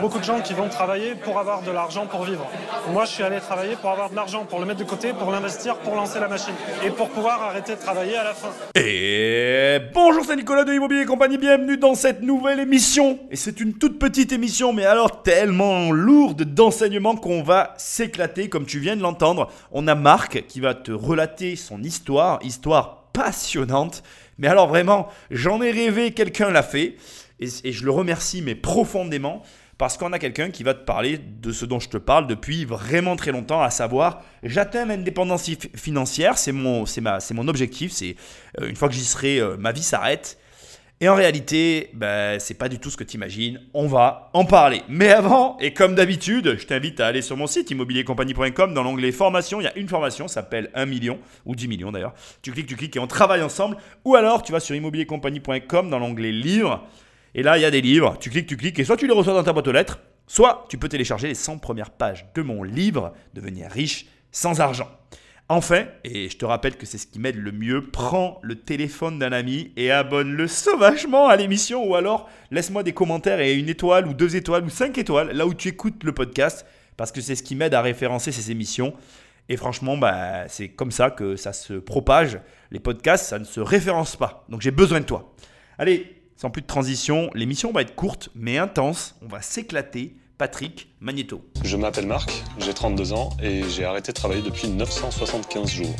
beaucoup de gens qui vont travailler pour avoir de l'argent pour vivre. Moi, je suis allé travailler pour avoir de l'argent, pour le mettre de côté, pour l'investir, pour lancer la machine et pour pouvoir arrêter de travailler à la fin. Et bonjour, c'est Nicolas de Immobilier compagnie, bienvenue dans cette nouvelle émission. Et c'est une toute petite émission, mais alors tellement lourde d'enseignements qu'on va s'éclater, comme tu viens de l'entendre. On a Marc qui va te relater son histoire, histoire passionnante. Mais alors vraiment, j'en ai rêvé, quelqu'un l'a fait. Et je le remercie, mais profondément parce qu'on a quelqu'un qui va te parler de ce dont je te parle depuis vraiment très longtemps, à savoir j'atteins l'indépendance financière, c'est mon, ma, objectif, c'est euh, une fois que j'y serai, euh, ma vie s'arrête. Et en réalité, ben, c'est pas du tout ce que tu imagines. On va en parler. Mais avant, et comme d'habitude, je t'invite à aller sur mon site immobiliercompagnie.com. Dans l'onglet formation, il y a une formation, ça s'appelle 1 million, ou 10 millions d'ailleurs. Tu cliques, tu cliques et on travaille ensemble. Ou alors, tu vas sur immobiliercompagnie.com dans l'onglet livres. Et là, il y a des livres. Tu cliques, tu cliques, et soit tu les reçois dans ta boîte aux lettres, soit tu peux télécharger les 100 premières pages de mon livre Devenir riche sans argent. Enfin, et je te rappelle que c'est ce qui m'aide le mieux, prends le téléphone d'un ami et abonne-le sauvagement à l'émission ou alors laisse-moi des commentaires et une étoile ou deux étoiles ou cinq étoiles là où tu écoutes le podcast parce que c'est ce qui m'aide à référencer ces émissions. Et franchement, bah, c'est comme ça que ça se propage. Les podcasts, ça ne se référence pas. Donc j'ai besoin de toi. Allez, sans plus de transition, l'émission va être courte mais intense. On va s'éclater. Patrick Magneto. Je m'appelle Marc, j'ai 32 ans et j'ai arrêté de travailler depuis 975 jours.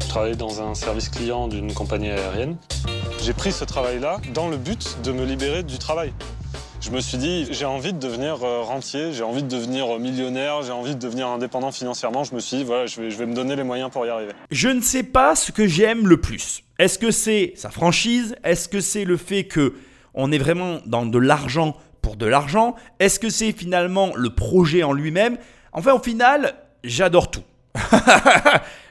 Je travaille dans un service client d'une compagnie aérienne. J'ai pris ce travail-là dans le but de me libérer du travail. Je me suis dit, j'ai envie de devenir euh, rentier, j'ai envie de devenir euh, millionnaire, j'ai envie de devenir indépendant financièrement. Je me suis dit, voilà, je vais, je vais me donner les moyens pour y arriver. Je ne sais pas ce que j'aime le plus. Est-ce que c'est sa franchise? Est-ce que c'est le fait que on est vraiment dans de l'argent pour de l'argent? Est-ce que c'est finalement le projet en lui-même? Enfin, au final, j'adore tout.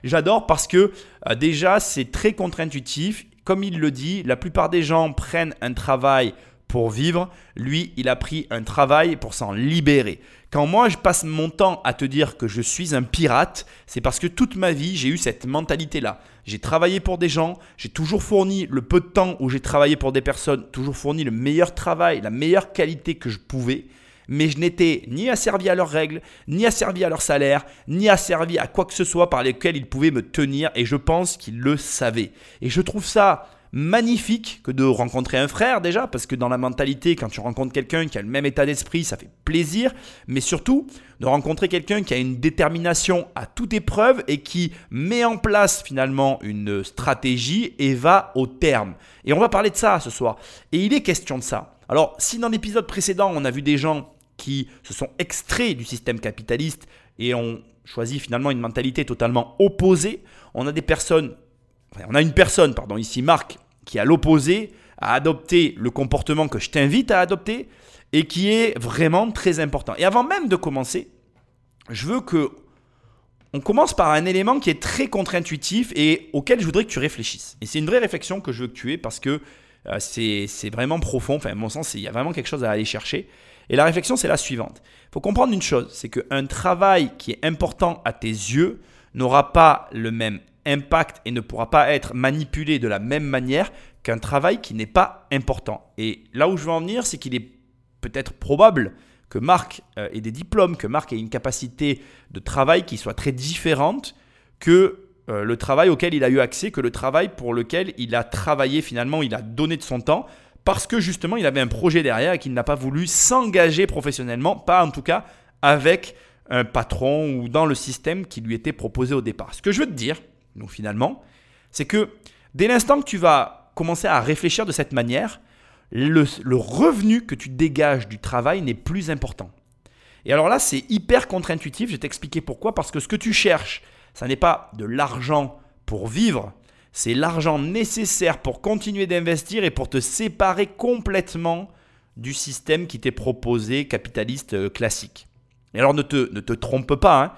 j'adore parce que euh, déjà, c'est très contre-intuitif. Comme il le dit, la plupart des gens prennent un travail pour vivre. Lui, il a pris un travail pour s'en libérer. Quand moi, je passe mon temps à te dire que je suis un pirate, c'est parce que toute ma vie, j'ai eu cette mentalité-là. J'ai travaillé pour des gens, j'ai toujours fourni le peu de temps où j'ai travaillé pour des personnes, toujours fourni le meilleur travail, la meilleure qualité que je pouvais. Mais je n'étais ni asservi à leurs règles, ni asservi à leur salaire, ni asservi à quoi que ce soit par lesquels ils pouvaient me tenir. Et je pense qu'ils le savaient. Et je trouve ça magnifique que de rencontrer un frère déjà, parce que dans la mentalité, quand tu rencontres quelqu'un qui a le même état d'esprit, ça fait plaisir, mais surtout de rencontrer quelqu'un qui a une détermination à toute épreuve et qui met en place finalement une stratégie et va au terme. Et on va parler de ça ce soir. Et il est question de ça. Alors, si dans l'épisode précédent, on a vu des gens qui se sont extraits du système capitaliste et ont choisi finalement une mentalité totalement opposée, on a des personnes on a une personne, pardon, ici Marc, qui à l'opposé a adopté le comportement que je t'invite à adopter et qui est vraiment très important. Et avant même de commencer, je veux que on commence par un élément qui est très contre-intuitif et auquel je voudrais que tu réfléchisses. Et c'est une vraie réflexion que je veux que tu aies parce que euh, c'est vraiment profond. Enfin, à mon sens, il y a vraiment quelque chose à aller chercher. Et la réflexion, c'est la suivante. Il faut comprendre une chose, c'est qu'un travail qui est important à tes yeux n'aura pas le même impact et ne pourra pas être manipulé de la même manière qu'un travail qui n'est pas important. Et là où je veux en venir, c'est qu'il est peut-être probable que Marc euh, ait des diplômes, que Marc ait une capacité de travail qui soit très différente que euh, le travail auquel il a eu accès, que le travail pour lequel il a travaillé finalement, il a donné de son temps, parce que justement il avait un projet derrière et qu'il n'a pas voulu s'engager professionnellement, pas en tout cas avec un patron ou dans le système qui lui était proposé au départ. Ce que je veux te dire, donc finalement, c'est que dès l'instant que tu vas commencer à réfléchir de cette manière, le, revenu que tu dégages du travail n'est plus important. Et alors là, c'est hyper contre-intuitif, je vais t'expliquer pourquoi, parce que ce que tu cherches, ça n'est pas de l'argent pour vivre, c'est l'argent nécessaire pour continuer d'investir et pour te séparer complètement du système qui t'est proposé capitaliste euh, classique. Et alors ne te, ne te trompe pas, hein.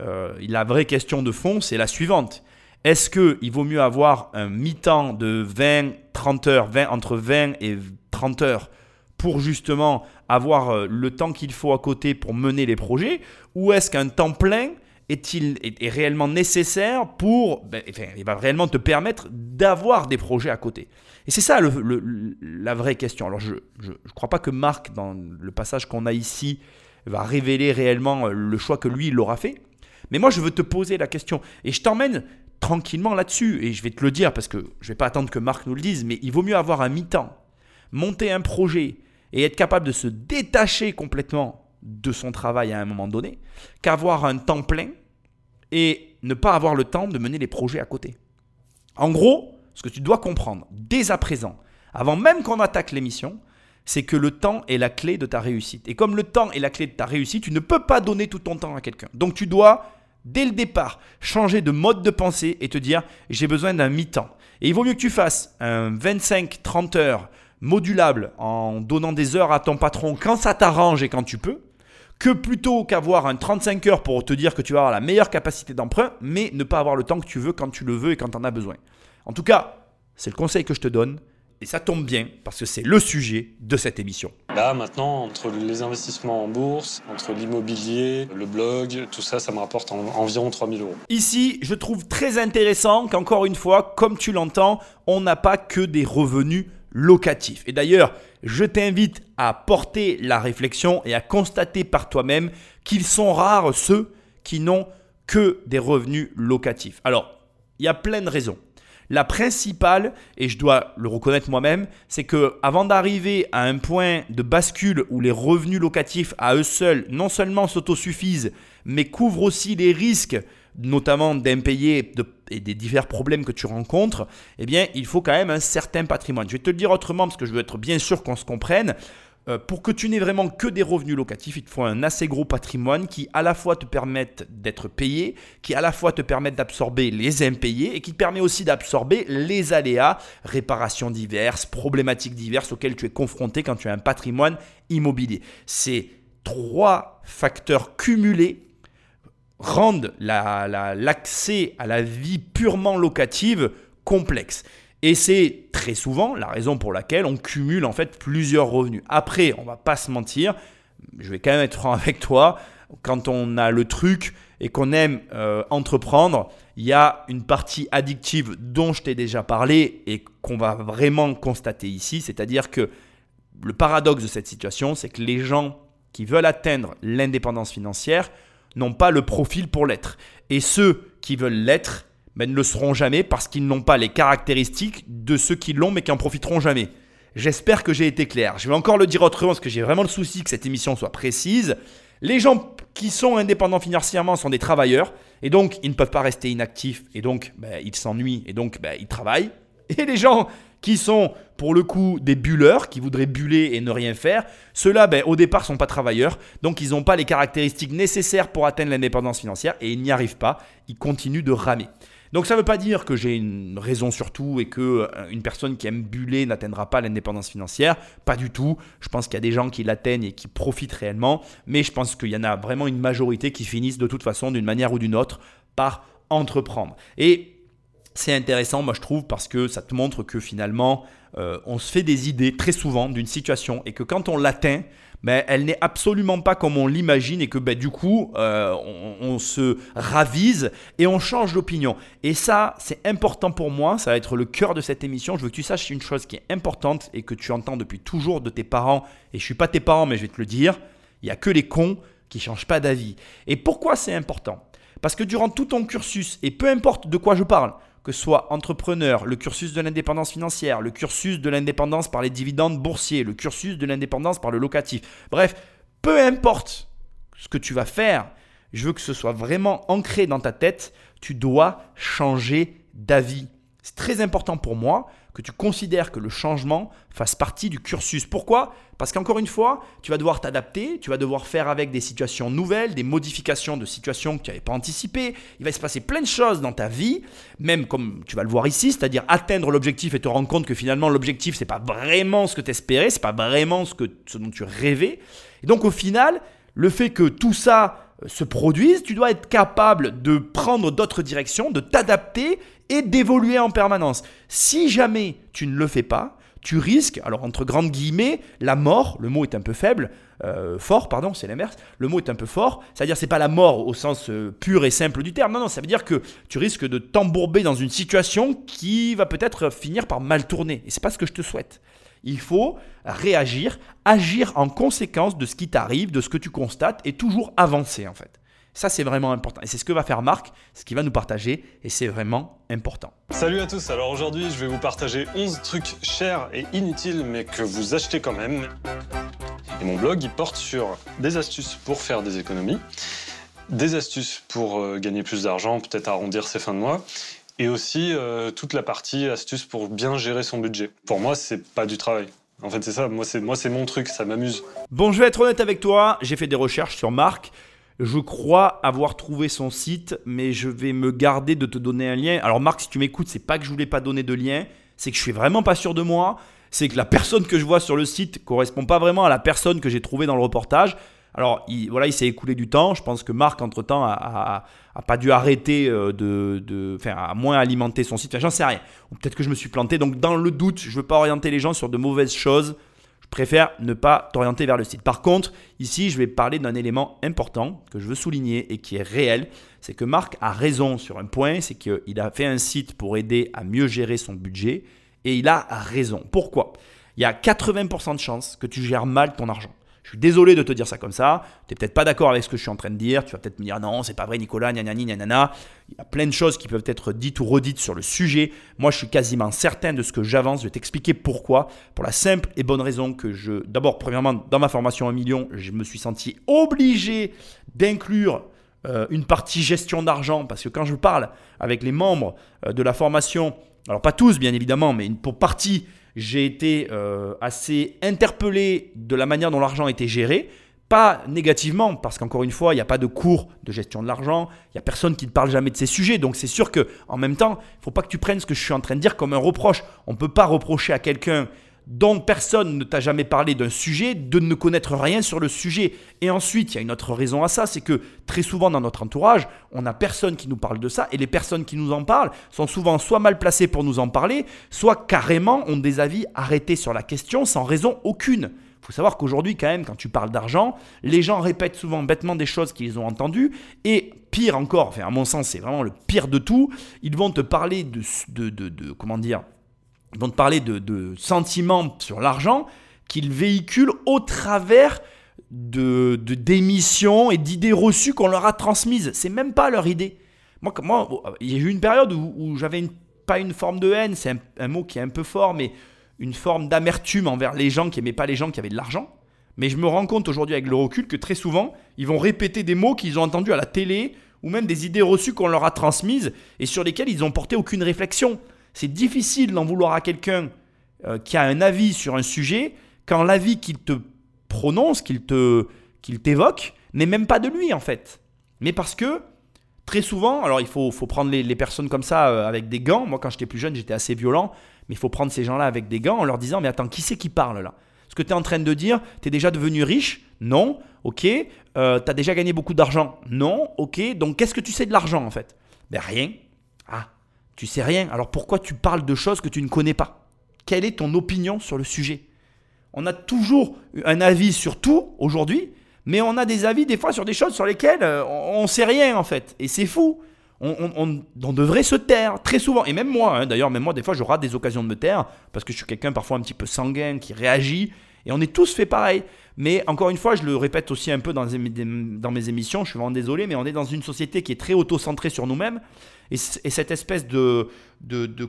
euh, la vraie question de fond, c'est la suivante. Est-ce qu'il vaut mieux avoir un mi-temps de 20, 30 heures, 20, entre 20 et 30 heures pour justement avoir euh, le temps qu'il faut à côté pour mener les projets Ou est-ce qu'un temps plein est-il est, réellement nécessaire pour, ben, enfin, il va réellement te permettre d'avoir des projets à côté? Et c'est ça la vraie question. Alors je ne crois pas que Marc, dans le passage qu'on a ici, va révéler réellement le choix que lui, il aura fait. Mais moi, je veux te poser la question. Et je t'emmène tranquillement là-dessus. Et je vais te le dire parce que je ne vais pas attendre que Marc nous le dise, mais il vaut mieux avoir un mi-temps, monter un projet et être capable de se détacher complètement de son travail à un moment donné, qu'avoir un temps plein et ne pas avoir le temps de mener les projets à côté. En gros, ce que tu dois comprendre dès à présent, avant même qu'on attaque l'émission, c'est que le temps est la clé de ta réussite. Et comme le temps est la clé de ta réussite, tu ne peux pas donner tout ton temps à quelqu'un. Donc tu dois, dès le départ, changer de mode de pensée et te dire j'ai besoin d'un mi-temps. Et il vaut mieux que tu fasses un 25-30 heures modulable en donnant des heures à ton patron quand ça t'arrange et quand tu peux, que plutôt qu'avoir un 35 heures pour te dire que tu vas avoir la meilleure capacité d'emprunt, mais ne pas avoir le temps que tu veux quand tu le veux et quand tu en as besoin. En tout cas, c'est le conseil que je te donne. Et ça tombe bien parce que c'est le sujet de cette émission. Là maintenant, entre les investissements en bourse, entre l'immobilier, le blog, tout ça, ça me rapporte environ 3000 euros. Ici, je trouve très intéressant qu'encore une fois, comme tu l'entends, on n'a pas que des revenus locatifs. Et d'ailleurs, je t'invite à porter la réflexion et à constater par toi-même qu'ils sont rares ceux qui n'ont que des revenus locatifs. Alors, il y a plein de raisons. La principale, et je dois le reconnaître moi-même, c'est que avant d'arriver à un point de bascule où les revenus locatifs à eux seuls non seulement s'autosuffisent, mais couvrent aussi les risques, notamment d'impayés et des divers problèmes que tu rencontres, eh bien, il faut quand même un certain patrimoine. Je vais te le dire autrement parce que je veux être bien sûr qu'on se comprenne. Euh, pour que tu n'aies vraiment que des revenus locatifs, il te faut un assez gros patrimoine qui à la fois te permette d'être payé, qui à la fois te permette d'absorber les impayés et qui te permet aussi d'absorber les aléas, réparations diverses, problématiques diverses auxquelles tu es confronté quand tu as un patrimoine immobilier. Ces trois facteurs cumulés rendent l'accès à la vie purement locative complexe. Et c'est très souvent la raison pour laquelle on cumule en fait plusieurs revenus. Après, on va pas se mentir, je vais quand même être franc avec toi, quand on a le truc et qu'on aime euh, entreprendre, il y a une partie addictive dont je t'ai déjà parlé et qu'on va vraiment constater ici, c'est-à-dire que le paradoxe de cette situation, c'est que les gens qui veulent atteindre l'indépendance financière n'ont pas le profil pour l'être. Et ceux qui veulent l'être mais ne le seront jamais parce qu'ils n'ont pas les caractéristiques de ceux qui l'ont mais qui en profiteront jamais. J'espère que j'ai été clair. Je vais encore le dire autrement parce que j'ai vraiment le souci que cette émission soit précise. Les gens qui sont indépendants financièrement sont des travailleurs et donc ils ne peuvent pas rester inactifs et donc ben, ils s'ennuient et donc ben, ils travaillent. Et les gens qui sont pour le coup des bulleurs, qui voudraient buller et ne rien faire, ceux-là ben, au départ sont pas travailleurs, donc ils n'ont pas les caractéristiques nécessaires pour atteindre l'indépendance financière et ils n'y arrivent pas, ils continuent de ramer. Donc ça ne veut pas dire que j'ai une raison sur tout et que euh, une personne qui aime buller n'atteindra pas l'indépendance financière. Pas du tout. Je pense qu'il y a des gens qui l'atteignent et qui profitent réellement. Mais je pense qu'il y en a vraiment une majorité qui finissent de toute façon, d'une manière ou d'une autre, par entreprendre. Et c'est intéressant, moi je trouve, parce que ça te montre que finalement, euh, on se fait des idées très souvent d'une situation et que quand on l'atteint, mais elle n'est absolument pas comme on l'imagine et que ben, du coup, euh, on, se ravise et on change d'opinion. Et ça, c'est important pour moi, ça va être le cœur de cette émission. Je veux que tu saches une chose qui est importante et que tu entends depuis toujours de tes parents, et je suis pas tes parents, mais je vais te le dire, il n'y a que les cons qui changent pas d'avis. Et pourquoi c'est important? Parce que durant tout ton cursus, et peu importe de quoi je parle, que ce soit entrepreneur, le cursus de l'indépendance financière, le cursus de l'indépendance par les dividendes boursiers, le cursus de l'indépendance par le locatif. Bref, peu importe ce que tu vas faire, je veux que ce soit vraiment ancré dans ta tête, tu dois changer d'avis. C'est très important pour moi que tu considères que le changement fasse partie du cursus. Pourquoi? Parce qu'encore une fois, tu vas devoir t'adapter, tu vas devoir faire avec des situations nouvelles, des modifications de situations que tu n'avais pas anticipées. Il va se passer plein de choses dans ta vie, même comme tu vas le voir ici, c'est-à-dire atteindre l'objectif et te rendre compte que finalement l'objectif c'est pas vraiment ce que tu espérais, c'est pas vraiment ce, que, ce dont tu rêvais. Et donc au final, le fait que tout ça euh, se produise, tu dois être capable de prendre d'autres directions, de t'adapter et d'évoluer en permanence. Si jamais tu ne le fais pas, tu risques, alors entre grandes guillemets, la mort, le mot est un peu faible, euh, fort, pardon, c'est l'inverse. Le mot est un peu fort, c'est-à-dire c'est pas la mort au sens euh, pur et simple du terme. Non, non, ça veut dire que tu risques de t'embourber dans une situation qui va peut-être finir par mal tourner. Et c'est pas ce que je te souhaite. Il faut réagir, agir en conséquence de ce qui t'arrive, de ce que tu constates et toujours avancer en fait. Ça, c'est vraiment important. Et c'est ce que va faire Marc, ce qu'il va nous partager, et c'est vraiment important. Salut à tous, alors aujourd'hui je vais vous partager 11 trucs chers et inutiles mais que vous achetez quand même. Et mon blog il porte sur des astuces pour faire des économies, des astuces pour euh, gagner plus d'argent, peut-être arrondir ses fins de mois, et aussi euh, toute la partie astuces pour bien gérer son budget. Pour moi c'est pas du travail. En fait c'est ça, moi c'est, moi c'est mon truc, ça m'amuse. Bon, je vais être honnête avec toi, j'ai fait des recherches sur Marc. Je crois avoir trouvé son site, mais je vais me garder de te donner un lien. Alors Marc, si tu m'écoutes, c'est pas que je voulais pas donner de lien, c'est que je suis vraiment pas sûr de moi. C'est que la personne que je vois sur le site correspond pas vraiment à la personne que j'ai trouvée dans le reportage. Alors il, voilà, il s'est écoulé du temps. Je pense que Marc, entre-temps, a, a, pas dû arrêter euh, de, enfin, à moins alimenter son site. J'en sais rien. Peut-être que je me suis planté. Donc dans le doute, je veux pas orienter les gens sur de mauvaises choses. Je préfère ne pas t'orienter vers le site. Par contre, ici, je vais parler d'un élément important que je veux souligner et qui est réel. C'est que Marc a raison sur un point, c'est qu'il a fait un site pour aider à mieux gérer son budget et il a raison. Pourquoi? Il y a 80% de chances que tu gères mal ton argent. Je suis désolé de te dire ça comme ça. Tu n'es peut-être pas d'accord avec ce que je suis en train de dire. Tu vas peut-être me dire non, c'est pas vrai, Nicolas, gna nanana. Il y a plein de choses qui peuvent être dites ou redites sur le sujet. Moi, je suis quasiment certain de ce que j'avance. Je vais t'expliquer pourquoi. Pour la simple et bonne raison que je. D'abord, premièrement, dans ma formation 1 million, je me suis senti obligé d'inclure euh, une partie gestion d'argent parce que quand je parle avec les membres euh, de la formation, alors pas tous bien évidemment, mais pour partie j'ai été euh, assez interpellé de la manière dont l'argent était géré. Pas négativement, parce qu'encore une fois, il n'y a pas de cours de gestion de l'argent, il n'y a personne qui ne parle jamais de ces sujets. Donc c'est sûr que en même temps, il ne faut pas que tu prennes ce que je suis en train de dire comme un reproche. On ne peut pas reprocher à quelqu'un dont personne ne t'a jamais parlé d'un sujet, de ne connaître rien sur le sujet. Et ensuite, il y a une autre raison à ça, c'est que très souvent dans notre entourage, on n'a personne qui nous parle de ça, et les personnes qui nous en parlent sont souvent soit mal placées pour nous en parler, soit carrément ont des avis arrêtés sur la question sans raison aucune. Il faut savoir qu'aujourd'hui, quand même, quand tu parles d'argent, les gens répètent souvent bêtement des choses qu'ils ont entendues, et pire encore, enfin à mon sens, c'est vraiment le pire de tout, ils vont te parler de, comment dire, ils vont te parler de, sentiments sur l'argent qu'ils véhiculent au travers de d'émissions et d'idées reçues qu'on leur a transmises. C'est même pas leur idée. Moi, il y a eu une période où, j'avais pas une forme de haine, c'est un, mot qui est un peu fort, mais une forme d'amertume envers les gens qui n'aimaient pas les gens qui avaient de l'argent. Mais je me rends compte aujourd'hui avec le recul que très souvent, ils vont répéter des mots qu'ils ont entendus à la télé ou même des idées reçues qu'on leur a transmises et sur lesquelles ils n'ont porté aucune réflexion. C'est difficile d'en vouloir à quelqu'un euh, qui a un avis sur un sujet quand l'avis qu'il te prononce, qu'il te qu'il t'évoque, n'est même pas de lui en fait. Mais parce que très souvent, alors il faut, faut prendre les, personnes comme ça euh, avec des gants. Moi quand j'étais plus jeune j'étais assez violent, mais il faut prendre ces gens-là avec des gants en leur disant mais attends, qui c'est qui parle là? Ce que tu es en train de dire, tu es déjà devenu riche? Non, ok. Euh, tu as déjà gagné beaucoup d'argent? Non, ok. Donc qu'est-ce que tu sais de l'argent en fait? Ben rien. Ah, tu sais rien, alors pourquoi tu parles de choses que tu ne connais pas? Quelle est ton opinion sur le sujet? On a toujours un avis sur tout aujourd'hui, mais on a des avis des fois sur des choses sur lesquelles euh, on ne sait rien en fait. Et c'est fou. On, devrait se taire très souvent. Et même moi, hein, d'ailleurs, même moi, des fois, je rate des occasions de me taire parce que je suis quelqu'un parfois un petit peu sanguin qui réagit. Et on est tous fait pareil. Mais encore une fois, je le répète aussi un peu dans, mes émissions, je suis vraiment désolé, mais on est dans une société qui est très auto-centrée sur nous-mêmes. Et, cette espèce de,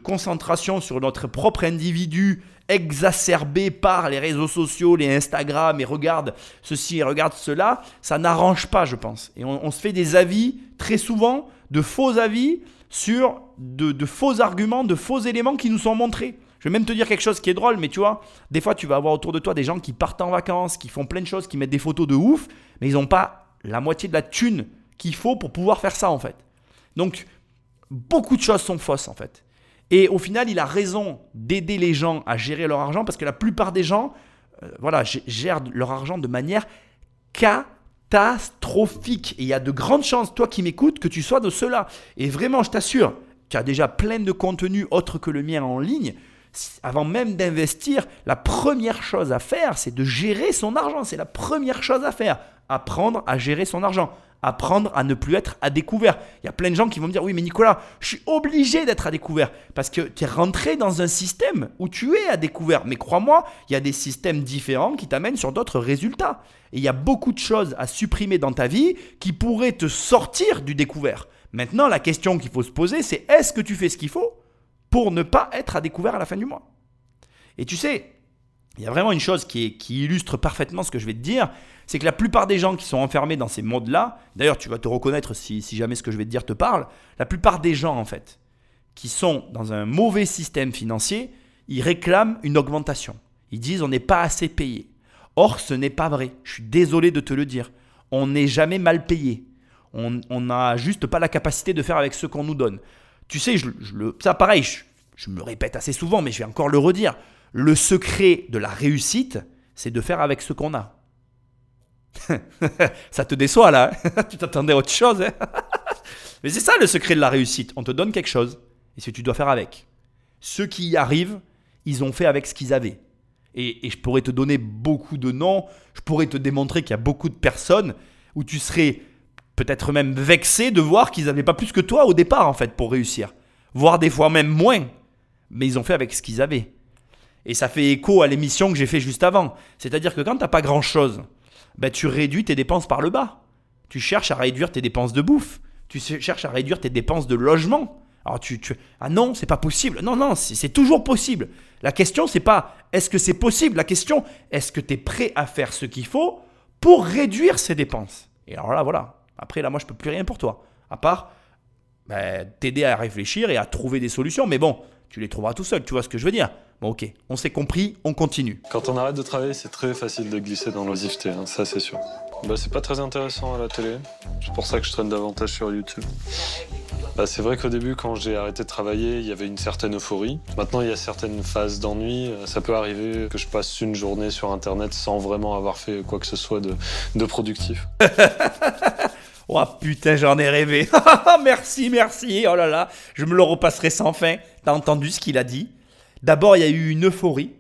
concentration sur notre propre individu exacerbée par les réseaux sociaux, les Instagram, et regarde ceci et regarde cela, ça n'arrange pas, je pense. Et on, se fait des avis, très souvent, de faux avis sur de faux arguments, de faux éléments qui nous sont montrés. Je vais même te dire quelque chose qui est drôle, mais tu vois, des fois tu vas avoir autour de toi des gens qui partent en vacances, qui font plein de choses, qui mettent des photos de ouf, mais ils n'ont pas la moitié de la thune qu'il faut pour pouvoir faire ça en fait. Donc, beaucoup de choses sont fausses en fait. Et au final, il a raison d'aider les gens à gérer leur argent parce que la plupart des gens, euh, voilà, gèrent leur argent de manière catastrophique. Et il y a de grandes chances, toi qui m'écoutes, que tu sois de ceux-là. Et vraiment, je t'assure, tu as déjà plein de contenus autres que le mien en ligne avant même d'investir, la première chose à faire, c'est de gérer son argent. C'est la première chose à faire. Apprendre à gérer son argent. Apprendre à ne plus être à découvert. Il y a plein de gens qui vont me dire Oui, mais Nicolas, je suis obligé d'être à découvert. Parce que tu es rentré dans un système où tu es à découvert. Mais crois-moi, il y a des systèmes différents qui t'amènent sur d'autres résultats. Et il y a beaucoup de choses à supprimer dans ta vie qui pourraient te sortir du découvert. Maintenant, la question qu'il faut se poser, c'est est-ce que tu fais ce qu'il faut pour ne pas être à découvert à la fin du mois. Et tu sais, il y a vraiment une chose qui, illustre parfaitement ce que je vais te dire, c'est que la plupart des gens qui sont enfermés dans ces modes-là, d'ailleurs tu vas te reconnaître si, si jamais ce que je vais te dire te parle, la plupart des gens en fait, qui sont dans un mauvais système financier, ils réclament une augmentation. Ils disent on n'est pas assez payé. Or, ce n'est pas vrai. Je suis désolé de te le dire. On n'est jamais mal payé. On n'a juste pas la capacité de faire avec ce qu'on nous donne. Tu sais, je, ça pareil, je, me répète assez souvent, mais je vais encore le redire. Le secret de la réussite, c'est de faire avec ce qu'on a. ça te déçoit là hein Tu t'attendais à autre chose hein Mais c'est ça le secret de la réussite. On te donne quelque chose et ce que tu dois faire avec. Ceux qui y arrivent, ils ont fait avec ce qu'ils avaient. Et, je pourrais te donner beaucoup de noms, je pourrais te démontrer qu'il y a beaucoup de personnes où tu serais peut-être même vexé de voir qu'ils n'avaient pas plus que toi au départ en fait pour réussir. Voire des fois même moins. Mais ils ont fait avec ce qu'ils avaient. Et ça fait écho à l'émission que j'ai fait juste avant. C'est-à-dire que quand tu n'as pas grand-chose, ben tu réduis tes dépenses par le bas. Tu cherches à réduire tes dépenses de bouffe. Tu cherches à réduire tes dépenses de logement. Alors tu, ah non, c'est pas possible. Non non, c'est toujours possible. La question c'est pas est-ce que c'est possible. La question est-ce que tu es prêt à faire ce qu'il faut pour réduire ces dépenses? Et alors là voilà, après, là, moi, je peux plus rien pour toi. À part ben, t'aider à réfléchir et à trouver des solutions. Mais bon, tu les trouveras tout seul. Tu vois ce que je veux dire Bon, ok, on s'est compris, on continue. Quand on arrête de travailler, c'est très facile de glisser dans l'oisiveté, hein, ça c'est sûr. Bah, c'est pas très intéressant à la télé. C'est pour ça que je traîne davantage sur YouTube. Bah, c'est vrai qu'au début, quand j'ai arrêté de travailler, il y avait une certaine euphorie. Maintenant, il y a certaines phases d'ennui. Ça peut arriver que je passe une journée sur Internet sans vraiment avoir fait quoi que ce soit de, de productif. Oh putain, j'en ai rêvé. merci, merci. Oh là là, je me le repasserai sans fin. T'as entendu ce qu'il a dit? D'abord, il y a eu une euphorie.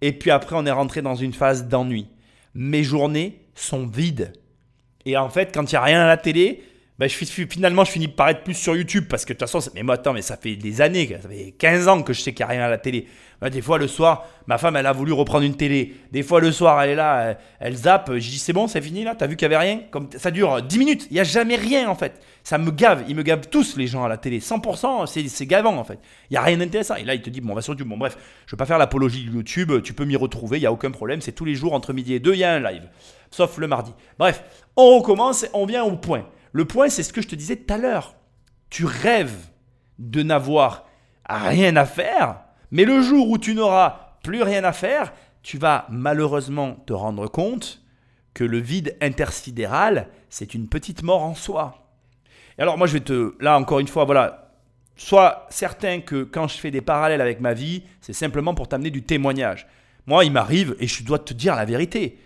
Et puis après, on est rentré dans une phase d'ennui. Mes journées sont vides. Et en fait, quand il n'y a rien à la télé, ben, je, finalement, je finis par être plus sur YouTube parce que de toute façon, mais moi, attends, mais ça fait des années, ça fait 15 ans que je sais qu'il n'y a rien à la télé. des fois, le soir, ma femme, elle a voulu reprendre une télé. Des fois, le soir, elle est là, elle, zappe. Je dis, c'est bon, c'est fini là, t'as vu qu'il n'y avait rien? Comme Ça dure 10 minutes, il n'y a jamais rien en fait. Ça me gave, ils me gavent tous les gens à la télé. 100%, c'est gavant en fait. Il n'y a rien d'intéressant. Et là, il te dit, bon, on va sur YouTube. Bon, bref, je ne vais pas faire l'apologie de YouTube, tu peux m'y retrouver, il n'y a aucun problème. C'est tous les jours entre midi et deux, il y a un live. Sauf le mardi. Bref, on recommence, on vient au point. Le point, c'est ce que je te disais tout à l'heure. Tu rêves de n'avoir rien à faire, mais le jour où tu n'auras plus rien à faire, tu vas malheureusement te rendre compte que le vide intersidéral, c'est une petite mort en soi. Et alors moi, je vais te... Là, encore une fois, voilà. Sois certain que quand je fais des parallèles avec ma vie, c'est simplement pour t'amener du témoignage. Moi, il m'arrive, et je dois te dire la vérité,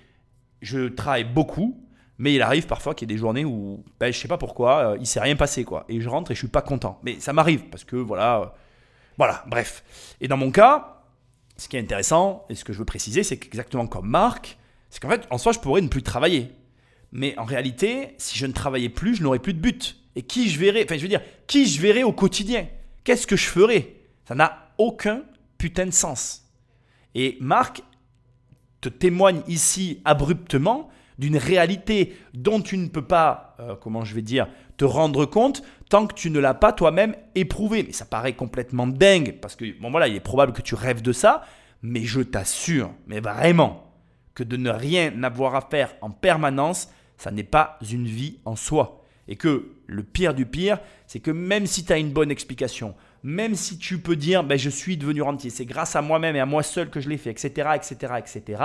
je travaille beaucoup, mais il arrive parfois qu'il y ait des journées où, ben, je sais pas pourquoi, euh, il s'est rien passé quoi. Et je rentre et je suis pas content. Mais ça m'arrive parce que voilà, euh, voilà, bref. Et dans mon cas, ce qui est intéressant et ce que je veux préciser, c'est qu'exactement comme Marc, c'est qu'en fait, en soi, je pourrais ne plus travailler. Mais en réalité, si je ne travaillais plus, je n'aurais plus de but. Et qui je verrais, enfin, je veux dire, qui je verrais au quotidien? Qu'est-ce que je ferais? Ça n'a aucun putain de sens. Et Marc te témoigne ici abruptement d'une réalité dont tu ne peux pas, euh, comment je vais dire, te rendre compte tant que tu ne l'as pas toi-même éprouvé. Mais ça paraît complètement dingue parce que, bon voilà, il est probable que tu rêves de ça, mais je t'assure, mais vraiment, que de ne rien avoir à faire en permanence, ça n'est pas une vie en soi. Et que le pire du pire, c'est que même si tu as une bonne explication, même si tu peux dire ben, je suis devenu rentier, c'est grâce à moi-même et à moi seul que je l'ai fait, etc., etc., etc.,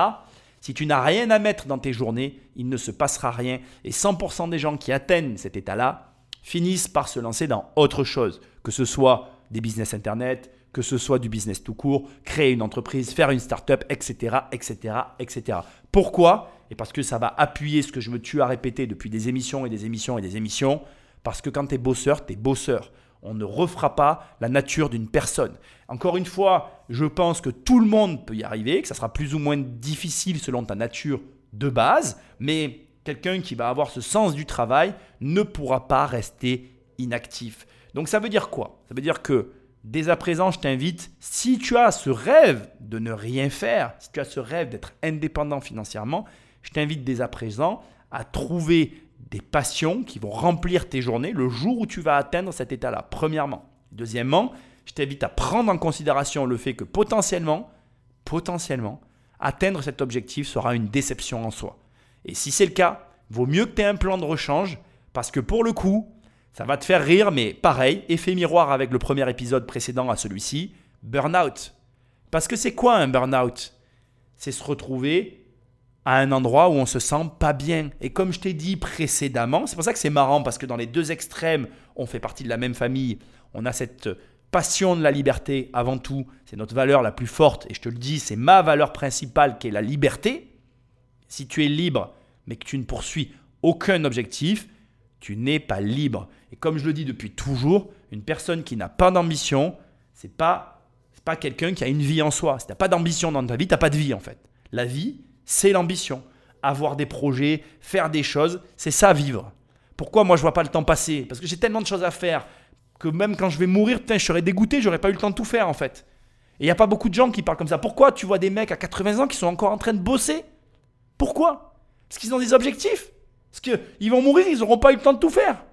si tu n'as rien à mettre dans tes journées, il ne se passera rien. Et 100% des gens qui atteignent cet état-là finissent par se lancer dans autre chose, que ce soit des business internet, que ce soit du business tout court, créer une entreprise, faire une start-up, etc.. Pourquoi? Et parce que ça va appuyer ce que je me tue à répéter depuis des émissions et des émissions et des émissions. Parce que quand tu es bosseur, tu es bosseur. On ne refera pas la nature d'une personne. Encore une fois, je pense que tout le monde peut y arriver, que ça sera plus ou moins difficile selon ta nature de base, mais quelqu'un qui va avoir ce sens du travail ne pourra pas rester inactif. Donc ça veut dire quoi? Ça veut dire que dès à présent, je t'invite, si tu as ce rêve de ne rien faire, si tu as ce rêve d'être indépendant financièrement, je t'invite dès à présent à trouver des passions qui vont remplir tes journées le jour où tu vas atteindre cet état-là, premièrement. Deuxièmement, je t'invite à prendre en considération le fait que potentiellement, potentiellement, atteindre cet objectif sera une déception en soi. Et si c'est le cas, vaut mieux que tu aies un plan de rechange parce que pour le coup, ça va te faire rire, mais pareil, effet miroir avec le premier épisode précédent à celui-ci, burn-out. Parce que c'est quoi un burn-out? C'est se retrouver à un endroit où on se sent pas bien. Et comme je t'ai dit précédemment, c'est pour ça que c'est marrant, parce que dans les deux extrêmes, on fait partie de la même famille. On a cette passion de la liberté avant tout. C'est notre valeur la plus forte. Et je te le dis, c'est ma valeur principale qui est la liberté. Si tu es libre, mais que tu ne poursuis aucun objectif, tu n'es pas libre. Et comme je le dis depuis toujours, une personne qui n'a pas d'ambition, c'est pas pas quelqu'un qui a une vie en soi. Si tu n'as pas d'ambition dans ta vie, tu n'as pas de vie en fait. La vie, c'est l'ambition. Avoir des projets, faire des choses, c'est ça vivre. Pourquoi moi je vois pas le temps passer? Parce que j'ai tellement de choses à faire que même quand je vais mourir, putain, je serais dégoûté, j'aurais pas eu le temps de tout faire en fait. Et il n'y a pas beaucoup de gens qui parlent comme ça. Pourquoi tu vois des mecs à 80 ans qui sont encore en train de bosser? Pourquoi? Parce qu'ils ont des objectifs. Parce qu'ils vont mourir, ils n'auront pas eu le temps de tout faire.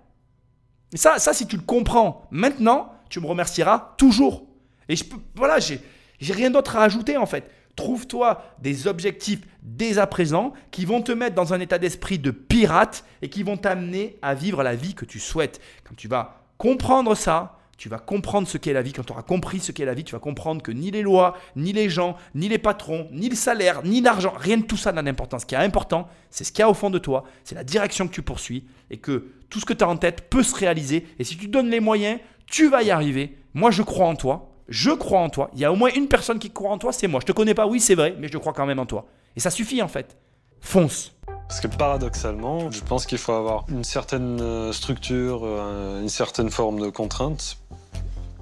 Et ça, ça, si tu le comprends maintenant, tu me remercieras toujours. Et je peux, voilà, j'ai, rien d'autre à ajouter en fait. Trouve-toi des objectifs dès à présent qui vont te mettre dans un état d'esprit de pirate et qui vont t'amener à vivre la vie que tu souhaites. Quand tu vas comprendre ça, tu vas comprendre ce qu'est la vie. Quand tu auras compris ce qu'est la vie, tu vas comprendre que ni les lois, ni les gens, ni les patrons, ni le salaire, ni l'argent, rien de tout ça n'a d'importance. Ce qui est important, c'est ce qu'il y a au fond de toi, c'est la direction que tu poursuis et que tout ce que tu as en tête peut se réaliser. Et si tu donnes les moyens, tu vas y arriver. Moi, je crois en toi. Je crois en toi. Il y a au moins une personne qui croit en toi, c'est moi. Je te connais pas, oui, c'est vrai, mais je crois quand même en toi. Et ça suffit en fait. Fonce. Parce que paradoxalement, je pense qu'il faut avoir une certaine euh, structure, euh, une certaine forme de contrainte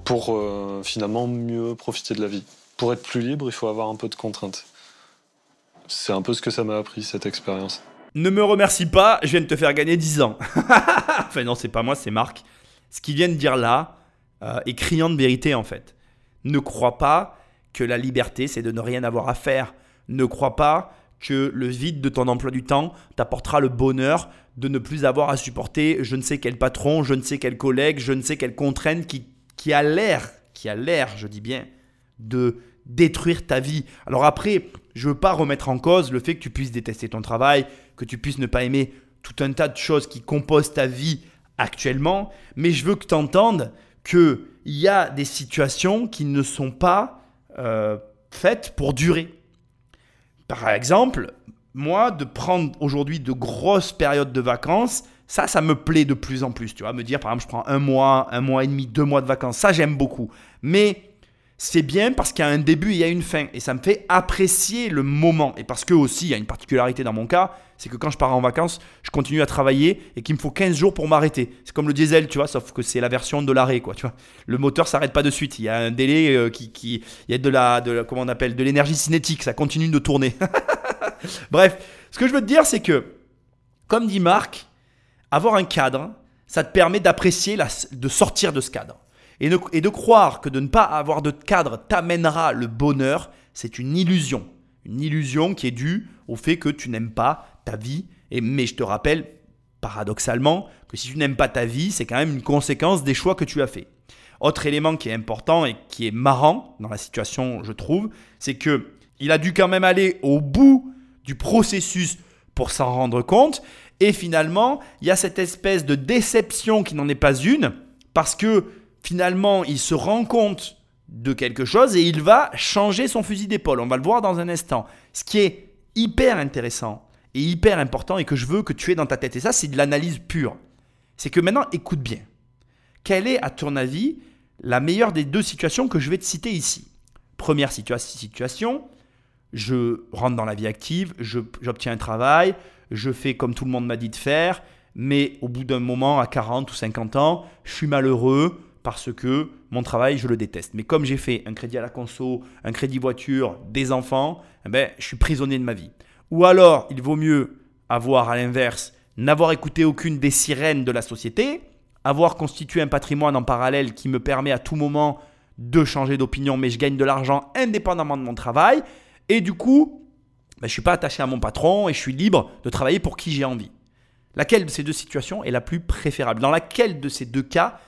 pour euh, finalement mieux profiter de la vie. Pour être plus libre, il faut avoir un peu de contrainte. C'est un peu ce que ça m'a appris, cette expérience. Ne me remercie pas, je viens de te faire gagner 10 ans. enfin non, c'est pas moi, c'est Marc. Ce qu'il vient de dire là est criant de vérité en fait. Ne crois pas que la liberté, c'est de ne rien avoir à faire. Ne crois pas que le vide de ton emploi du temps t'apportera le bonheur de ne plus avoir à supporter je ne sais quel patron, je ne sais quel collègue, je ne sais quelle contrainte qui, a l'air, qui a l'air, je dis bien, de détruire ta vie. Alors après, je veux pas remettre en cause le fait que tu puisses détester ton travail, que tu puisses ne pas aimer tout un tas de choses qui composent ta vie actuellement, mais je veux que tu entendes qu'il y a des situations qui ne sont pas euh, faites pour durer. Par exemple, moi, de prendre aujourd'hui de grosses périodes de vacances, ça, ça me plaît de plus en plus. Tu vois, me dire, par exemple, je prends un mois, un mois et demi, deux mois de vacances, ça, j'aime beaucoup. Mais c'est bien parce qu'il y a un début et il y a une fin. Et ça me fait apprécier le moment. Et parce que aussi, il y a une particularité dans mon cas, c'est que quand je pars en vacances, je continue à travailler et qu'il me faut 15 jours pour m'arrêter. C'est comme le diesel, tu vois, sauf que c'est la version de l'arrêt, quoi, tu vois. Le moteur s'arrête pas de suite. Il y a un délai euh, qui, qui, il y a de la, de comment on appelle, de l'énergie cinétique. Ça continue de tourner. Bref, ce que je veux te dire, c'est que, comme dit Marc, avoir un cadre, ça te permet d'apprécier, de sortir de ce cadre. Et de, croire que de ne pas avoir de cadre t'amènera le bonheur, c'est une illusion. Une illusion qui est due au fait que tu n'aimes pas ta vie. Et, mais je te rappelle, paradoxalement, que si tu n'aimes pas ta vie, c'est quand même une conséquence des choix que tu as faits. Autre élément qui est important et qui est marrant dans la situation, je trouve, c'est que il a dû quand même aller au bout du processus pour s'en rendre compte. Et finalement, il y a cette espèce de déception qui n'en est pas une, parce que finalement, il se rend compte de quelque chose et il va changer son fusil d'épaule. On va le voir dans un instant. Ce qui est hyper intéressant et hyper important et que je veux que tu aies dans ta tête. Et ça, c'est de l'analyse pure. C'est que maintenant, écoute bien. Quelle est, à ton avis, la meilleure des deux situations que je vais te citer ici? Première situation, je rentre dans la vie active, j'obtiens un travail, je fais comme tout le monde m'a dit de faire, mais au bout d'un moment, à 40 ou 50 ans, je suis malheureux parce que mon travail, je le déteste. Mais comme j'ai fait un crédit à la conso, un crédit voiture, des enfants, eh ben, je suis prisonnier de ma vie. Ou alors, il vaut mieux avoir à l'inverse, n'avoir écouté aucune des sirènes de la société, avoir constitué un patrimoine en parallèle qui me permet à tout moment de changer d'opinion, mais je gagne de l'argent indépendamment de mon travail. Et du coup, ben, je ne suis pas attaché à mon patron et je suis libre de travailler pour qui j'ai envie. Laquelle de ces deux situations est la plus préférable? Dans laquelle de ces deux cas,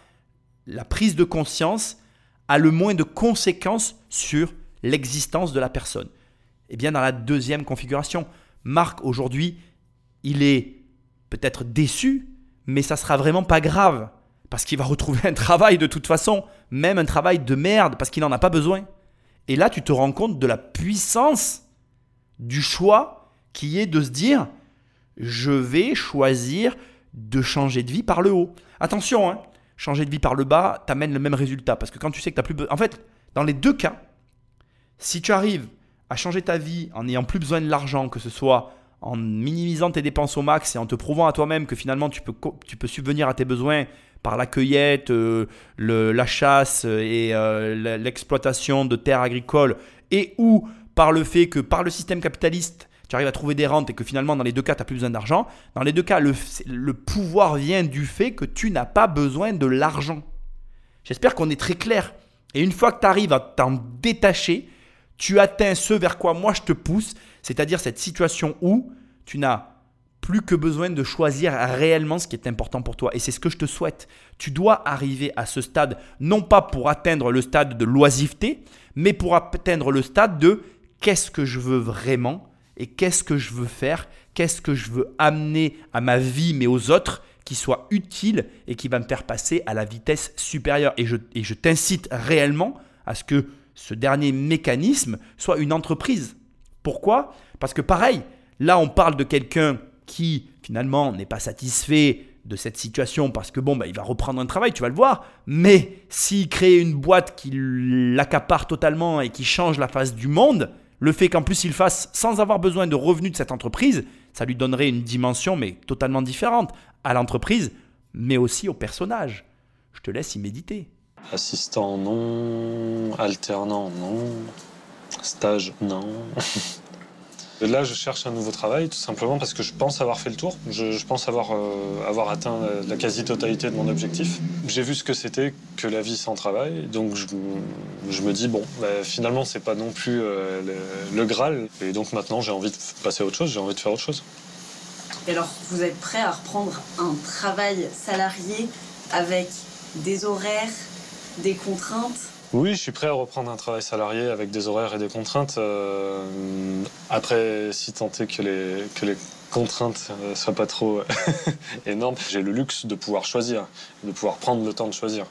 la prise de conscience a le moins de conséquences sur l'existence de la personne Eh bien, dans la deuxième configuration. Marc, aujourd'hui, il est peut-être déçu, mais ça sera vraiment pas grave. Parce qu'il va retrouver un travail de toute façon, même un travail de merde, parce qu'il n'en a pas besoin. Et là, tu te rends compte de la puissance du choix qui est de se dire, je vais choisir de changer de vie par le haut. Attention, hein, changer de vie par le bas t'amène le même résultat. Parce que quand tu sais que tu plus besoin... En fait, dans les deux cas, si tu arrives à changer ta vie en n'ayant plus besoin de l'argent, que ce soit en minimisant tes dépenses au max et en te prouvant à toi-même que finalement tu peux, tu peux subvenir à tes besoins par la cueillette, euh, la chasse et euh, l'exploitation de terres agricoles, et ou par le fait que par le système capitaliste, tu arrives à trouver des rentes et que finalement, dans les deux cas, tu n'as plus besoin d'argent. Dans les deux cas, le, le pouvoir vient du fait que tu n'as pas besoin de l'argent. J'espère qu'on est très clair. Et une fois que tu arrives à t'en détacher, tu atteins ce vers quoi moi je te pousse, c'est-à-dire cette situation où tu n'as plus que besoin de choisir réellement ce qui est important pour toi. Et c'est ce que je te souhaite. Tu dois arriver à ce stade, non pas pour atteindre le stade de l'oisiveté, mais pour atteindre le stade de qu'est-ce que je veux vraiment? Et qu'est-ce que je veux faire, qu'est-ce que je veux amener à ma vie mais aux autres qui soit utile et qui va me faire passer à la vitesse supérieure? Et je, t'incite réellement à ce que ce dernier mécanisme soit une entreprise. Pourquoi? Parce que pareil, là on parle de quelqu'un qui finalement n'est pas satisfait de cette situation parce que bon, bah, il va reprendre un travail, tu vas le voir. Mais s'il crée une boîte qui l'accapare totalement et qui change la face du monde, le fait qu'en plus il fasse sans avoir besoin de revenus de cette entreprise, ça lui donnerait une dimension mais totalement différente à l'entreprise, mais aussi au personnage. Je te laisse y méditer. Assistant, non. Alternant, non. Stage, non. Là, je cherche un nouveau travail, tout simplement parce que je pense avoir fait le tour. Je, pense avoir, euh, avoir atteint la, quasi-totalité de mon objectif. J'ai vu ce que c'était que la vie sans travail, donc je, me dis, bon, bah, finalement, c'est pas non plus euh, le, Graal. Et donc maintenant, j'ai envie de passer à autre chose, j'ai envie de faire autre chose. Et alors, vous êtes prêt à reprendre un travail salarié avec des horaires, des contraintes? Oui, je suis prêt à reprendre un travail salarié avec des horaires et des contraintes. Euh, après, si tant est que les, contraintes ne euh, soient pas trop énormes, j'ai le luxe de pouvoir choisir, de pouvoir prendre le temps de choisir.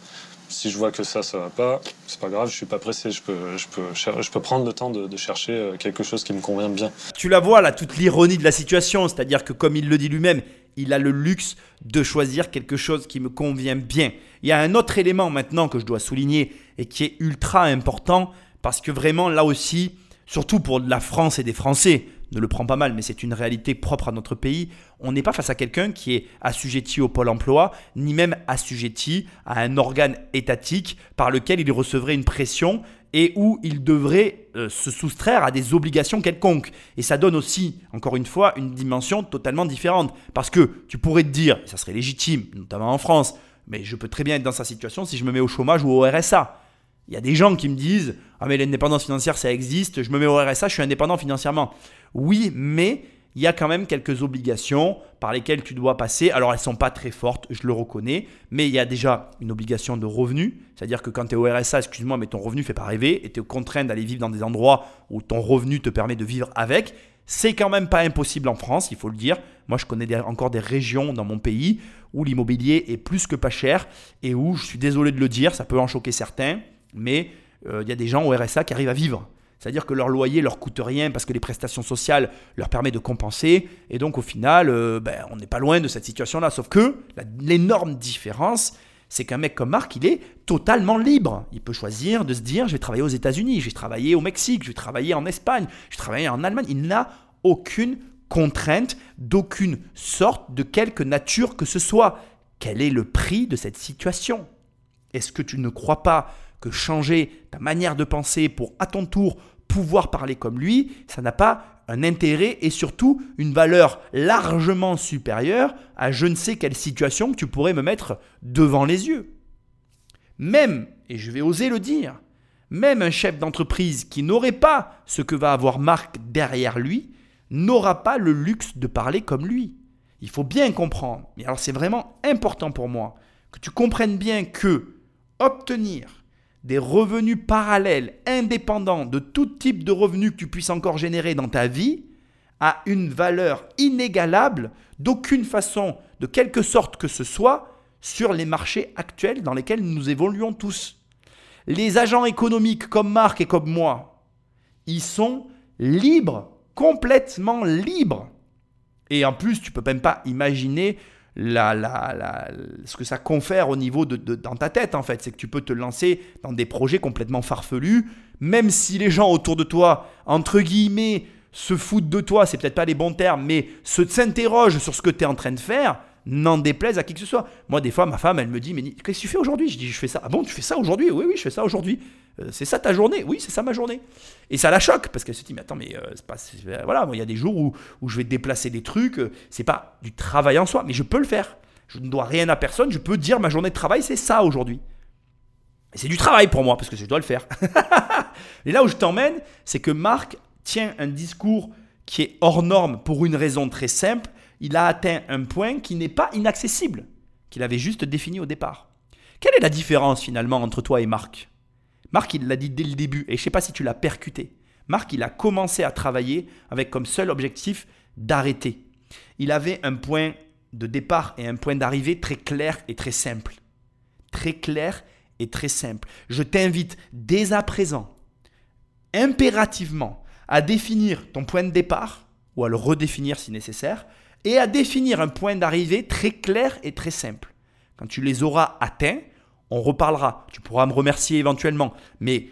Si je vois que ça, ça va pas, c'est pas grave, je suis pas pressé, je peux prendre le temps de, de chercher euh, quelque chose qui me convient bien. Tu la vois là, toute l'ironie de la situation, c'est-à-dire que comme il le dit lui-même, il a le luxe de choisir quelque chose qui me convient bien. Il y a un autre élément maintenant que je dois souligner et qui est ultra important parce que vraiment là aussi, surtout pour la France et des Français, ne le prends pas mal, mais c'est une réalité propre à notre pays. On n'est pas face à quelqu'un qui est assujetti au pôle emploi, ni même assujetti à un organe étatique par lequel il recevrait une pression et où il devrait euh, se soustraire à des obligations quelconques. Et ça donne aussi, encore une fois, une dimension totalement différente. Parce que tu pourrais te dire, ça serait légitime, notamment en France, mais je peux très bien être dans sa situation si je me mets au chômage ou au RSA. Il y a des gens qui me disent Ah, mais l'indépendance financière, ça existe, je me mets au RSA, je suis indépendant financièrement. Oui, mais il y a quand même quelques obligations par lesquelles tu dois passer. Alors elles ne sont pas très fortes, je le reconnais, mais il y a déjà une obligation de revenu. C'est-à-dire que quand tu es au RSA, excuse-moi, mais ton revenu ne fait pas rêver et tu es contraint d'aller vivre dans des endroits où ton revenu te permet de vivre avec. C'est quand même pas impossible en France, il faut le dire. Moi, je connais encore des régions dans mon pays où l'immobilier est plus que pas cher et où, je suis désolé de le dire, ça peut en choquer certains, mais euh, il y a des gens au RSA qui arrivent à vivre. C'est-à-dire que leur loyer leur coûte rien parce que les prestations sociales leur permettent de compenser. Et donc au final, euh, ben, on n'est pas loin de cette situation-là. Sauf que l'énorme différence, c'est qu'un mec comme Marc, il est totalement libre. Il peut choisir de se dire, je vais travailler aux États-Unis, je vais travailler au Mexique, je vais travailler en Espagne, je vais travailler en Allemagne. Il n'a aucune contrainte d'aucune sorte, de quelque nature que ce soit. Quel est le prix de cette situation? Est-ce que tu ne crois pas que changer ta manière de penser pour à ton tour pouvoir parler comme lui, ça n'a pas un intérêt et surtout une valeur largement supérieure à je ne sais quelle situation que tu pourrais me mettre devant les yeux. Même, et je vais oser le dire, même un chef d'entreprise qui n'aurait pas ce que va avoir Marc derrière lui, n'aura pas le luxe de parler comme lui. Il faut bien comprendre. Et alors c'est vraiment important pour moi que tu comprennes bien que obtenir des revenus parallèles, indépendants de tout type de revenus que tu puisses encore générer dans ta vie, a une valeur inégalable d'aucune façon, de quelque sorte que ce soit, sur les marchés actuels dans lesquels nous évoluons tous. Les agents économiques comme Marc et comme moi, ils sont libres, complètement libres. Et en plus, tu peux même pas imaginer la, la, ce que ça confère au niveau de, dans ta tête en fait. C'est que tu peux te lancer dans des projets complètement farfelus, même si les gens autour de toi, entre guillemets, se foutent de toi, c'est peut-être pas les bons termes, mais se s'interrogent sur ce que tu es en train de faire, n'en déplaise à qui que ce soit. Moi, des fois, ma femme, elle me dit, mais qu'est-ce que tu fais aujourd'hui Je dis, je fais ça. Ah bon, tu fais ça aujourd'hui? Oui, oui, je fais ça aujourd'hui. Euh, c'est ça ta journée Oui, c'est ça ma journée. Et ça la choque parce qu'elle se dit, mais attends, mais euh, pas. voilà, il y a des jours où, où, je vais déplacer des trucs. Euh, c'est pas du travail en soi, mais je peux le faire. Je ne dois rien à personne. Je peux dire ma journée de travail, c'est ça aujourd'hui. Et c'est du travail pour moi parce que je dois le faire. et là où je t'emmène, c'est que Marc tient un discours qui est hors norme pour une raison très simple. Il a atteint un point qui n'est pas inaccessible, qu'il avait juste défini au départ. Quelle est la différence finalement entre toi et Marc? Marc, il l'a dit dès le début, et je ne sais pas si tu l'as percuté. Marc, il a commencé à travailler avec comme seul objectif d'arrêter. Il avait un point de départ et un point d'arrivée très clair et très simple. Très clair et très simple. Je t'invite dès à présent, impérativement, à définir ton point de départ, ou à le redéfinir si nécessaire, et à définir un point d'arrivée très clair et très simple. Quand tu les auras atteints, on reparlera. Tu pourras me remercier éventuellement. Mais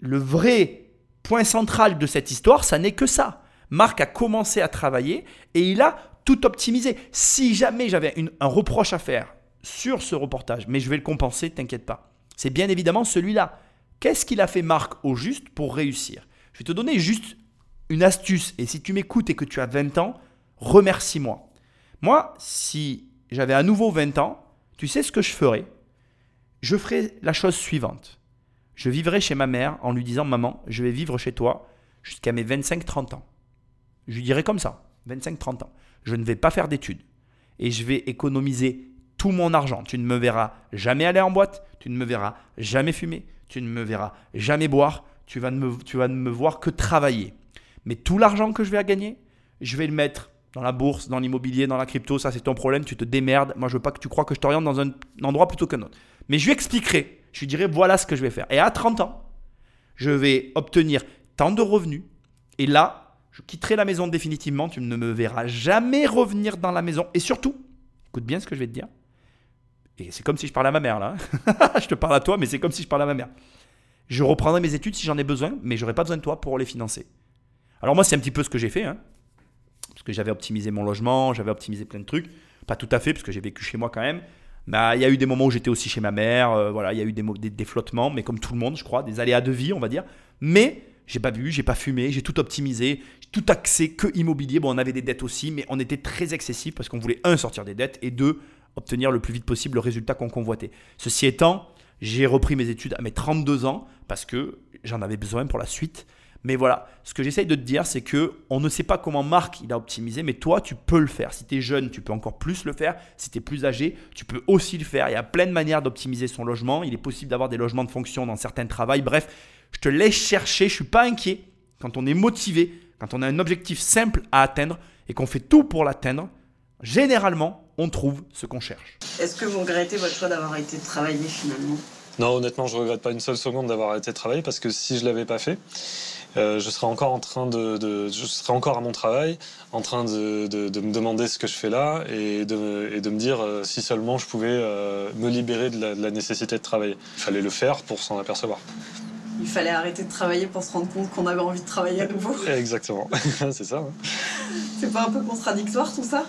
le vrai point central de cette histoire, ça n'est que ça. Marc a commencé à travailler et il a tout optimisé. Si jamais j'avais un reproche à faire sur ce reportage, mais je vais le compenser, t'inquiète pas. C'est bien évidemment celui-là. Qu'est-ce qu'il a fait Marc au juste pour réussir? Je vais te donner juste une astuce et si tu m'écoutes et que tu as 20 ans, remercie-moi. Moi, si j'avais à nouveau 20 ans, tu sais ce que je ferais? Je ferai la chose suivante. Je vivrai chez ma mère en lui disant Maman, je vais vivre chez toi jusqu'à mes 25-30 ans. Je lui dirai comme ça, 25-30 ans. Je ne vais pas faire d'études. Et je vais économiser tout mon argent. Tu ne me verras jamais aller en boîte, tu ne me verras jamais fumer, tu ne me verras jamais boire, tu vas ne me, tu vas me voir que travailler. Mais tout l'argent que je vais gagner, je vais le mettre dans la bourse, dans l'immobilier, dans la crypto, ça c'est ton problème, tu te démerdes. Moi je veux pas que tu crois que je t'oriente dans un endroit plutôt qu'un autre. Mais je lui expliquerai, je lui dirai voilà ce que je vais faire. Et à 30 ans, je vais obtenir tant de revenus. Et là, je quitterai la maison définitivement. Tu ne me verras jamais revenir dans la maison. Et surtout, écoute bien ce que je vais te dire. Et c'est comme si je parlais à ma mère là. je te parle à toi, mais c'est comme si je parlais à ma mère. Je reprendrai mes études si j'en ai besoin, mais j'aurai pas besoin de toi pour les financer. Alors moi, c'est un petit peu ce que j'ai fait. Hein. parce que j'avais optimisé mon logement, j'avais optimisé plein de trucs. Pas tout à fait, parce que j'ai vécu chez moi quand même. Bah, il y a eu des moments où j'étais aussi chez ma mère, euh, voilà, il y a eu des, des, flottements, mais comme tout le monde, je crois, des aléas de vie, on va dire. Mais j'ai pas bu, j'ai pas fumé, j'ai tout optimisé, tout axé que immobilier. Bon, on avait des dettes aussi, mais on était très excessif parce qu'on voulait un sortir des dettes et deux obtenir le plus vite possible le résultat qu'on convoitait. Ceci étant, j'ai repris mes études à mes 32 ans parce que j'en avais besoin pour la suite. Mais voilà, ce que j'essaye de te dire, c'est que on ne sait pas comment Marc il a optimisé, mais toi, tu peux le faire. Si tu es jeune, tu peux encore plus le faire. Si tu es plus âgé, tu peux aussi le faire. Il y a plein de manières d'optimiser son logement. Il est possible d'avoir des logements de fonction dans certains travails. Bref, je te laisse chercher. Je suis pas inquiet. Quand on est motivé, quand on a un objectif simple à atteindre et qu'on fait tout pour l'atteindre, généralement, on trouve ce qu'on cherche. Est-ce que vous regrettez votre choix d'avoir arrêté de travailler finalement? Non, honnêtement, je regrette pas une seule seconde d'avoir arrêté de travailler parce que si je l'avais pas fait, je serais encore en train de, je serais encore à mon travail, en train de, de, me demander ce que je fais là et de, et de me dire euh, si seulement je pouvais euh, me libérer de la, nécessité de travailler. Il fallait le faire pour s'en apercevoir. Il fallait arrêter de travailler pour se rendre compte qu'on avait envie de travailler à nouveau. Exactement, c'est ça. Hein. C'est pas un peu contradictoire tout ça?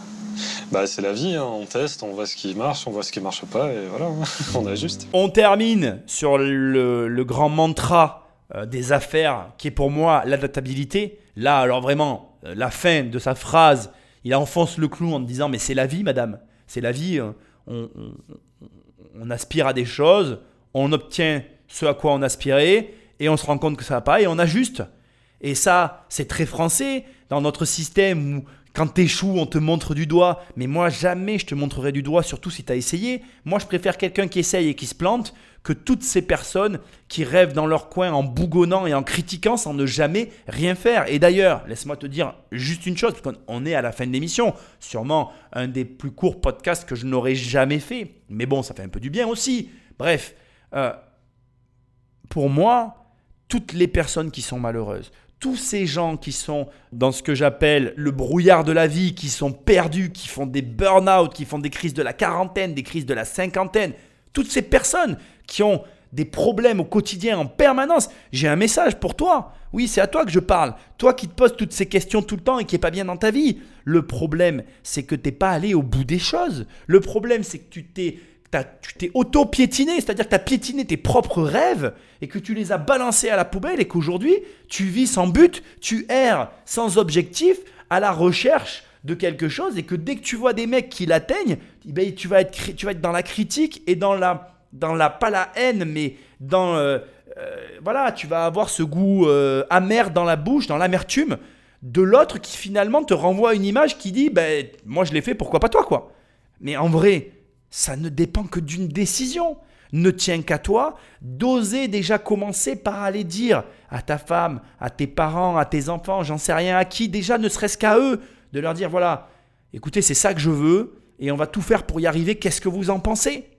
Bah, c'est la vie, hein. on teste, on voit ce qui marche, on voit ce qui marche pas, et voilà, on ajuste. On termine sur le, le grand mantra euh, des affaires qui est pour moi l'adaptabilité. Là, alors vraiment, euh, la fin de sa phrase, il enfonce le clou en disant Mais c'est la vie, madame, c'est la vie. hein. On, aspire à des choses, on obtient ce à quoi on aspirait, et on se rend compte que ça va pas, et on ajuste. Et ça, c'est très français dans notre système où quand t'échoues, on te montre du doigt. Mais moi, jamais je te montrerai du doigt, surtout si tu as essayé. Moi, je préfère quelqu'un qui essaye et qui se plante que toutes ces personnes qui rêvent dans leur coin en bougonnant et en critiquant sans ne jamais rien faire. Et d'ailleurs, laisse-moi te dire juste une chose, parce qu'on on est à la fin de l'émission. Sûrement un des plus courts podcasts que je n'aurais jamais fait. Mais bon, ça fait un peu du bien aussi. Bref, euh, pour moi, toutes les personnes qui sont malheureuses, tous ces gens qui sont dans ce que j'appelle le brouillard de la vie, qui sont perdus, qui font des burn-out, qui font des crises de la quarantaine, des crises de la cinquantaine, toutes ces personnes qui ont des problèmes au quotidien en permanence, j'ai un message pour toi. Oui, c'est à toi que je parle. Toi qui te poses toutes ces questions tout le temps et qui n'est pas bien dans ta vie. Le problème, c'est que tu n'es pas allé au bout des choses. Le problème, c'est que tu t'es tu t'es auto-piétiné, c'est-à-dire que tu as piétiné tes propres rêves et que tu les as balancés à la poubelle et qu'aujourd'hui, tu vis sans but, tu erres sans objectif à la recherche de quelque chose et que dès que tu vois des mecs qui l'atteignent, eh ben, tu, vas être, tu dans la critique et dans la, dans la pas la haine, mais dans... euh, euh, voilà, tu vas avoir ce goût euh, amer dans la bouche, dans l'amertume de l'autre qui finalement te renvoie une image qui dit ben moi je l'ai fait pourquoi pas toi quoi. Mais en vrai ça ne dépend que d'une décision. Ne tient qu'à toi d'oser déjà commencer par aller dire à ta femme à tes parents à tes enfants j'en sais rien à qui déjà ne serait-ce qu'à eux de leur dire voilà écoutez c'est ça que je veux et on va tout faire pour y arriver qu'est-ce que vous en pensez?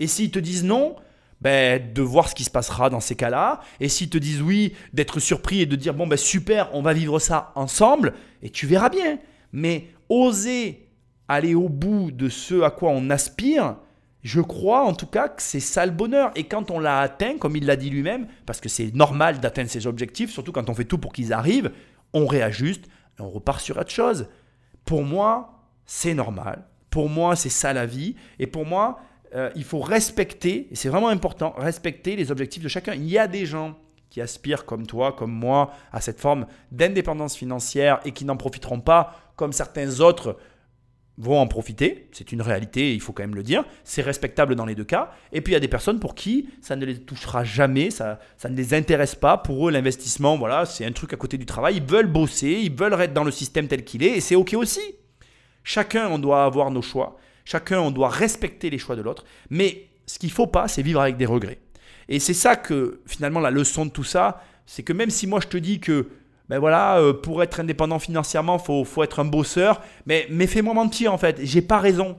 Et s'ils te disent non, ben, de voir ce qui se passera dans ces cas-là. Et s'ils te disent oui, d'être surpris et de dire bon ben super, on va vivre ça ensemble, et tu verras bien. Mais oser aller au bout de ce à quoi on aspire, je crois en tout cas que c'est ça le bonheur. Et quand on l'a atteint, comme il l'a dit lui-même, parce que c'est normal d'atteindre ses objectifs, surtout quand on fait tout pour qu'ils arrivent, on réajuste on repart sur autre chose. Pour moi, c'est normal. Pour moi, c'est ça la vie. Et pour moi, euh, il faut respecter, et c'est vraiment important, respecter les objectifs de chacun. Il y a des gens qui aspirent comme toi, comme moi, à cette forme d'indépendance financière et qui n'en profiteront pas comme certains autres vont en profiter. C'est une réalité, il faut quand même le dire. C'est respectable dans les deux cas. Et puis il y a des personnes pour qui ça ne les touchera jamais, ça, ça ne les intéresse pas. Pour eux, l'investissement, voilà, c'est un truc à côté du travail. Ils veulent bosser, ils veulent être dans le système tel qu'il est, et c'est OK aussi. Chacun, on doit avoir nos choix. Chacun, on doit respecter les choix de l'autre. Mais ce qu'il ne faut pas, c'est vivre avec des regrets. Et c'est ça que finalement la leçon de tout ça, c'est que même si moi je te dis que ben voilà, euh, pour être indépendant financièrement, faut faut être un bosseur, mais mais fais-moi mentir en fait, j'ai pas raison.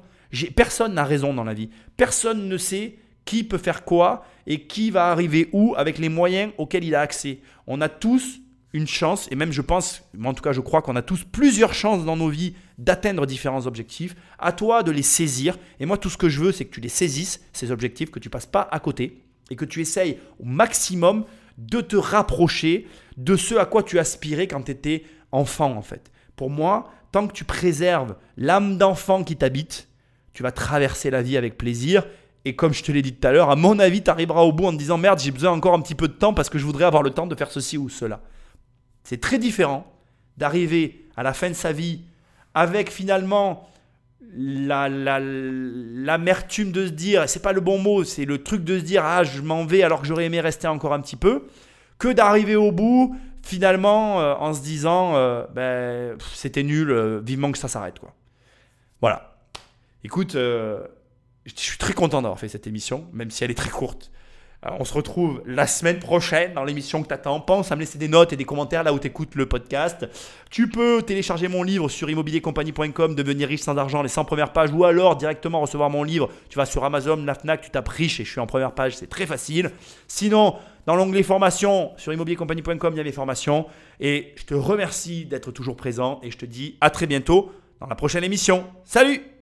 Personne n'a raison dans la vie. Personne ne sait qui peut faire quoi et qui va arriver où avec les moyens auxquels il a accès. On a tous une chance, et même je pense, moi en tout cas je crois qu'on a tous plusieurs chances dans nos vies d'atteindre différents objectifs. À toi de les saisir. Et moi tout ce que je veux, c'est que tu les saisisses, ces objectifs, que tu passes pas à côté et que tu essayes au maximum de te rapprocher de ce à quoi tu aspirais quand tu étais enfant en fait. Pour moi, tant que tu préserves l'âme d'enfant qui t'habite, tu vas traverser la vie avec plaisir. Et comme je te l'ai dit tout à l'heure, à mon avis, tu arriveras au bout en te disant merde, j'ai besoin encore un petit peu de temps parce que je voudrais avoir le temps de faire ceci ou cela. C'est très différent d'arriver à la fin de sa vie avec finalement la- la- l'amertume de se dire, c'est pas le bon mot, c'est le truc de se dire ah je m'en vais alors que j'aurais aimé rester encore un petit peu, que d'arriver au bout finalement euh, en se disant euh, ben, c'était nul, euh, vivement que ça s'arrête quoi. Voilà. Écoute, je suis très content d'avoir fait cette émission, même si elle est très courte. On se retrouve la semaine prochaine dans l'émission que t'attends. Pense à me laisser des notes et des commentaires là où tu écoutes le podcast. Tu peux télécharger mon livre sur immobiliercompagnie.com, devenir riche sans argent, les 100 premières pages, ou alors directement recevoir mon livre. Tu vas sur Amazon, la Fnac, tu tapes riche et je suis en première page, c'est très facile. Sinon, dans l'onglet formation sur immobiliercompagnie.com, il y a mes formations. Et je te remercie d'être toujours présent et je te dis à très bientôt dans la prochaine émission. Salut